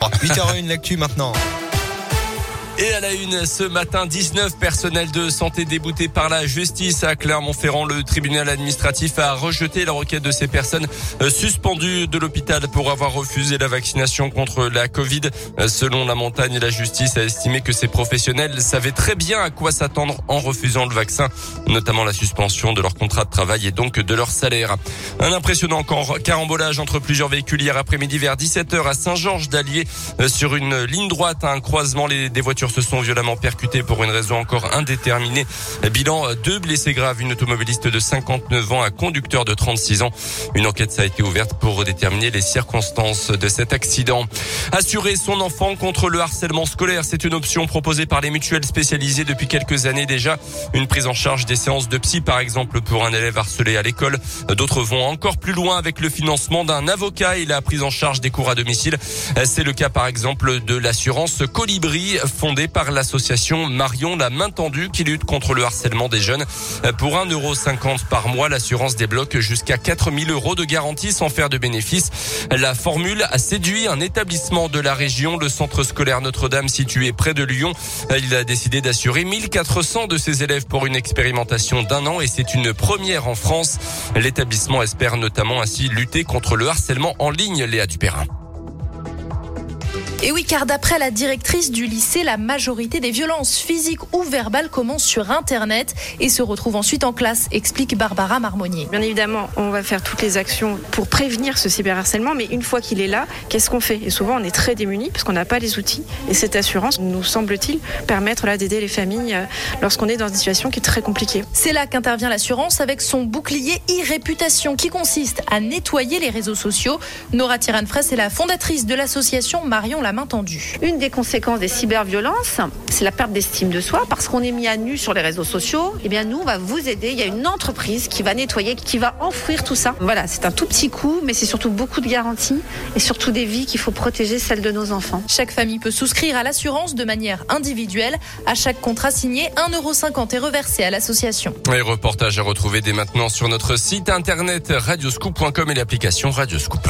8h01 l'actu maintenant. Et à la une, ce matin, 19 personnels de santé déboutés par la justice à Clermont-Ferrand. Le tribunal administratif a rejeté la requête de ces personnes euh, suspendues de l'hôpital pour avoir refusé la vaccination contre la Covid. Euh, selon la montagne, la justice a estimé que ces professionnels savaient très bien à quoi s'attendre en refusant le vaccin, notamment la suspension de leur contrat de travail et donc de leur salaire. Un impressionnant carambolage entre plusieurs véhicules hier après-midi vers 17h à Saint-Georges d'Allier euh, sur une ligne droite, un croisement des voitures se sont violemment percutés pour une raison encore indéterminée. Bilan, deux blessés graves, une automobiliste de 59 ans, un conducteur de 36 ans. Une enquête a été ouverte pour déterminer les circonstances de cet accident. Assurer son enfant contre le harcèlement scolaire, c'est une option proposée par les mutuelles spécialisées depuis quelques années déjà. Une prise en charge des séances de psy, par exemple, pour un élève harcelé à l'école. D'autres vont encore plus loin avec le financement d'un avocat et la prise en charge des cours à domicile. C'est le cas, par exemple, de l'assurance Colibri, fondée par l'association Marion la main tendue qui lutte contre le harcèlement des jeunes. Pour 1,50€ par mois, l'assurance débloque jusqu'à 4000 euros de garantie sans faire de bénéfices. La formule a séduit un établissement de la région, le centre scolaire Notre-Dame situé près de Lyon. Il a décidé d'assurer 1400 de ses élèves pour une expérimentation d'un an et c'est une première en France. L'établissement espère notamment ainsi lutter contre le harcèlement en ligne, Léa Dupérin. Et oui, car d'après la directrice du lycée, la majorité des violences physiques ou verbales commencent sur Internet et se retrouvent ensuite en classe, explique Barbara Marmonnier. Bien évidemment, on va faire toutes les actions pour prévenir ce cyberharcèlement, mais une fois qu'il est là, qu'est-ce qu'on fait? Et souvent, on est très démunis parce qu'on n'a pas les outils. Et cette assurance, nous semble-t-il, permettre là d'aider les familles euh, lorsqu'on est dans une situation qui est très compliquée. C'est là qu'intervient l'assurance avec son bouclier e-réputation qui consiste à nettoyer les réseaux sociaux. Nora Tiranfres est la fondatrice de l'association Marion la main tendue. Une des conséquences des cyberviolences, c'est la perte d'estime de soi parce qu'on est mis à nu sur les réseaux sociaux. Eh bien, nous, on va vous aider. Il y a une entreprise qui va nettoyer, qui va enfouir tout ça. Voilà, c'est un tout petit coup, mais c'est surtout beaucoup de garanties et surtout des vies qu'il faut protéger, celles de nos enfants. Chaque famille peut souscrire à l'assurance de manière individuelle. À chaque contrat signé, 1,50€ est reversé à l'association. Les reportages à retrouver dès maintenant sur notre site internet radioscoop.com et l'application Radioscoop.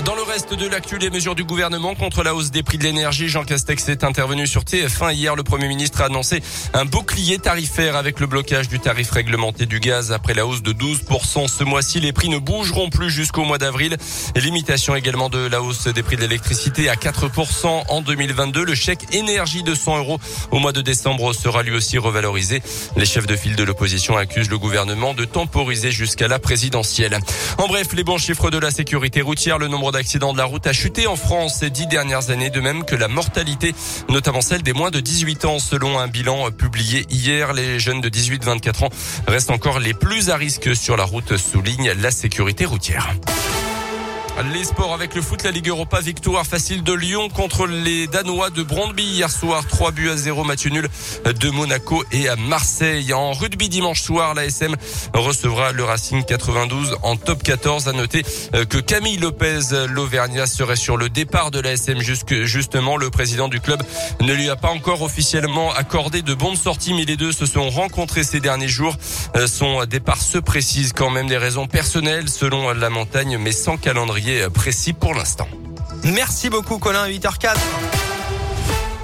Dans le reste de l'actu, les mesures du gouvernement contre la hausse des prix de l'énergie, Jean Castex est intervenu sur TF1 hier. Le Premier ministre a annoncé un bouclier tarifaire avec le blocage du tarif réglementé du gaz après la hausse de 12% ce mois-ci. Les prix ne bougeront plus jusqu'au mois d'avril. Limitation également de la hausse des prix de l'électricité à 4% en 2022. Le chèque énergie de 100 euros au mois de décembre sera lui aussi revalorisé. Les chefs de file de l'opposition accusent le gouvernement de temporiser jusqu'à la présidentielle. En bref, les bons chiffres de la sécurité routière, le nombre d'accidents de la route a chuté en France ces dix dernières années, de même que la mortalité, notamment celle des moins de 18 ans. Selon un bilan publié hier, les jeunes de 18-24 ans restent encore les plus à risque sur la route, souligne la sécurité routière. Les sports avec le foot, la Ligue Europa, victoire facile de Lyon contre les Danois de Brondby hier soir. 3 buts à 0, match nul de Monaco et à Marseille. En rugby dimanche soir, la SM recevra le Racing 92 en top 14. À noter euh, que Camille Lopez, l'Auvergnat, serait sur le départ de la SM justement. Le président du club ne lui a pas encore officiellement accordé de bonnes sorties, mais les deux se sont rencontrés ces derniers jours. Euh, son départ se précise quand même des raisons personnelles selon la montagne, mais sans précis pour l'instant. Merci beaucoup Colin, 8h04.